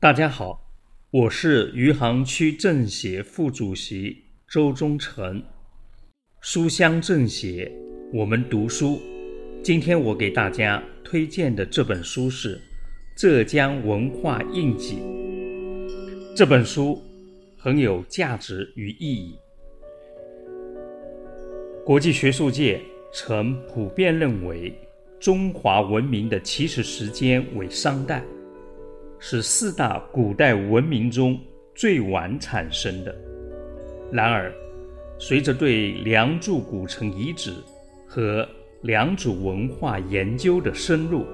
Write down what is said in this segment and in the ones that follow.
大家好，我是余杭区政协副主席周忠诚。书香政协，我们读书。今天我给大家推荐的这本书是《浙江文化印记》。这本书很有价值与意义。国际学术界曾普遍认为。中华文明的起始时间为商代，是四大古代文明中最晚产生的。然而，随着对良渚古城遗址和良渚文化研究的深入，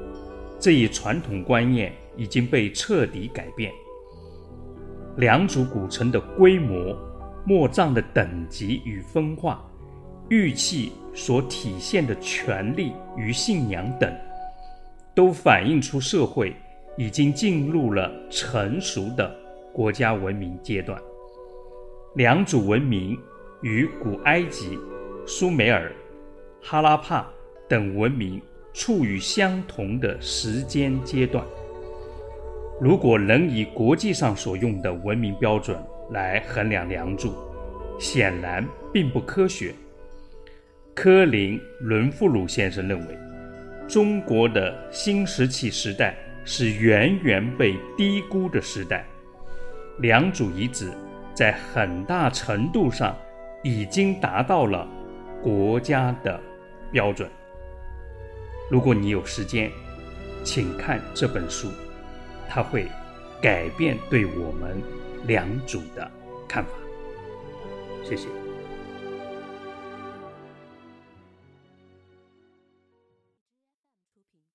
这一传统观念已经被彻底改变。良渚古城的规模、墓葬的等级与分化。玉器所体现的权力与信仰等，都反映出社会已经进入了成熟的国家文明阶段。良渚文明与古埃及、苏美尔、哈拉帕等文明处于相同的时间阶段。如果能以国际上所用的文明标准来衡量良渚，显然并不科学。科林·伦富鲁先生认为，中国的新石器时代是远远被低估的时代。良渚遗址在很大程度上已经达到了国家的标准。如果你有时间，请看这本书，它会改变对我们良渚的看法。谢谢。